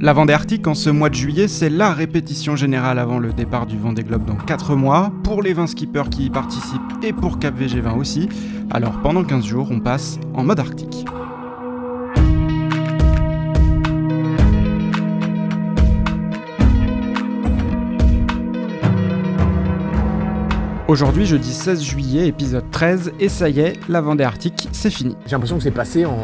La Vendée Arctique en ce mois de juillet, c'est la répétition générale avant le départ du Vendée Globe dans 4 mois, pour les 20 skippers qui y participent et pour Cap VG20 aussi. Alors pendant 15 jours, on passe en mode arctique. Aujourd'hui, jeudi 16 juillet, épisode 13, et ça y est, la Vendée Arctique, c'est fini. J'ai l'impression que c'est passé en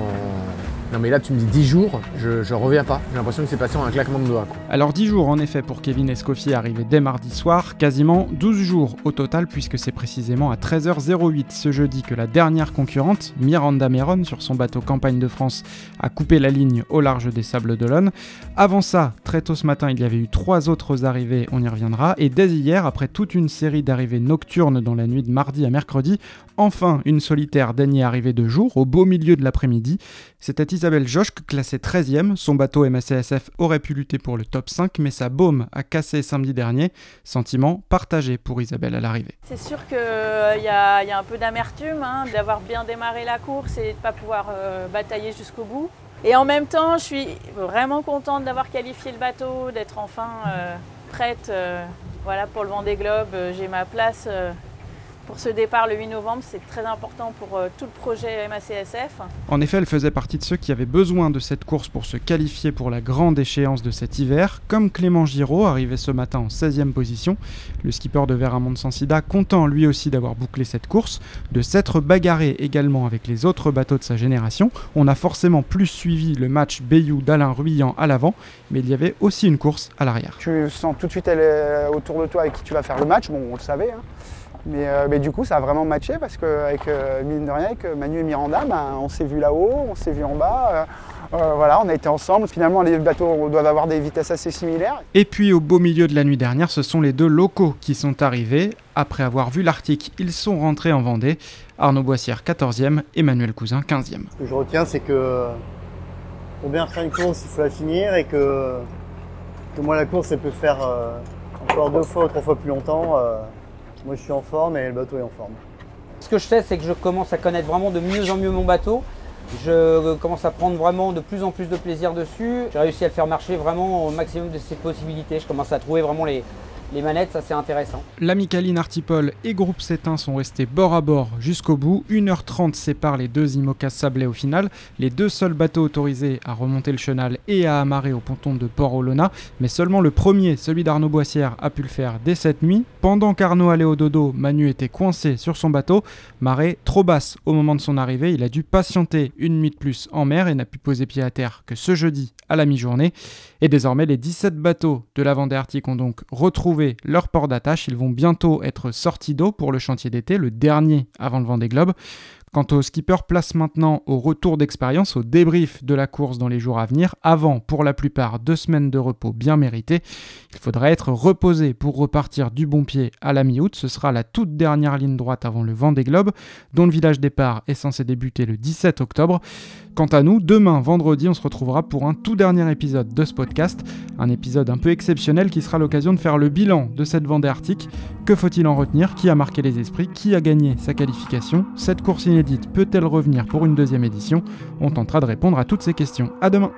non mais là tu me dis 10 jours, je, reviens pas. J'ai l'impression que c'est passé en un claquement de doigts. Alors 10 jours en effet pour Kevin Escoffier arrivé dès mardi soir, quasiment 12 jours au total puisque c'est précisément à 13h08 ce jeudi que la dernière concurrente, Miranda Meron sur son bateau Campagne de France, a coupé la ligne au large des Sables d'Olonne. Avant ça, très tôt ce matin, il y avait eu trois autres arrivées, on y reviendra, et dès hier, après toute une série d'arrivées nocturnes dans la nuit de mardi à mercredi, enfin une solitaire daignait arriver de jour au beau milieu de l'après-midi. C'était Isabelle Joschke, classée 13e. Son bateau MACSF aurait pu lutter pour le top 5, mais sa baume a cassé samedi dernier. Sentiment partagé pour Isabelle à l'arrivée. C'est sûr qu'il euh, y, a un peu d'amertume hein, d'avoir bien démarré la course et de ne pas pouvoir euh, batailler jusqu'au bout. Et en même temps, je suis vraiment contente d'avoir qualifié le bateau, d'être enfin euh, prête voilà, pour le Vendée Globe. J'ai ma place pour ce départ le 8 novembre, c'est très important pour euh, tout le projet MACSF. En effet, elle faisait partie de ceux qui avaient besoin de cette course pour se qualifier pour la grande échéance de cet hiver, comme Clément Giraud, arrivé ce matin en 16e position, le skipper de Veramont sans sida, content lui aussi d'avoir bouclé cette course, de s'être bagarré également avec les autres bateaux de sa génération. On a forcément plus suivi le match Bayou d'Alain Ruyant à l'avant, mais il y avait aussi une course à l'arrière. Tu sens tout de suite elle autour de toi avec qui tu vas faire le match, bon on le savait. Hein. Euh, mais, du coup, ça a vraiment matché parce qu'avec euh, mine de rien, avec euh, Manu et Miranda, ben, on s'est vu là-haut, on s'est vu en bas. voilà, on a été ensemble. Finalement, les bateaux doivent avoir des vitesses assez similaires. Et puis, au beau milieu de la nuit dernière, ce sont les deux locaux qui sont arrivés. Après avoir vu l'Arctique, ils sont rentrés en Vendée. Arnaud Boissière, 14e, Emmanuel Cousin, 15e. Ce que je retiens, c'est que pour bien faire une course, il faut la finir et que, que moi, la course, elle peut faire encore deux fois ou trois fois plus longtemps. Moi je suis en forme et le bateau est en forme. Ce que je sais, c'est que je commence à connaître vraiment de mieux en mieux mon bateau. Je commence à prendre vraiment de plus en plus de plaisir dessus. J'ai réussi à le faire marcher vraiment au maximum de ses possibilités. Je commence à trouver vraiment les, les manettes, ça c'est intéressant. L'Amicaline Artipol et Groupe 7 sont restés bord à bord jusqu'au bout. 1h30 sépare les deux IMOCA Sablé au final. Les deux seuls bateaux autorisés à remonter le chenal et à amarrer au ponton de Port-Olona. Mais seulement le premier, celui d'Arnaud Boissière, a pu le faire dès cette nuit. Pendant qu'Arnaud allait au dodo, Manu était coincé sur son bateau. Marée trop basse au moment de son arrivée. Il a dû patienter une nuit de plus en mer et n'a pu poser pied à terre que ce jeudi à la mi-journée. Et désormais, les 17 bateaux de la Vendée Arctique ont donc retrouvé leur port d'attache. Ils vont bientôt être sortis d'eau pour le chantier d'été, le dernier avant le Vendée Globe. Quant au skipper, place maintenant au retour d'expérience, au débrief de la course dans les jours à venir, avant pour la plupart deux semaines de repos bien méritées. Il faudra être reposé pour repartir du bon pied à la mi-août. Ce sera la toute dernière ligne droite avant le Vendée Globe, dont le village départ est censé débuter le 17 octobre. Quant à nous, demain, vendredi, on se retrouvera pour un tout dernier épisode de ce podcast, un épisode un peu exceptionnel qui sera l'occasion de faire le bilan de cette Vendée Arctique. Que faut-il en retenir? Qui a marqué les esprits? Qui a gagné sa qualification? Cette course peut-elle revenir pour une deuxième édition? On tentera de répondre à toutes ces questions. À demain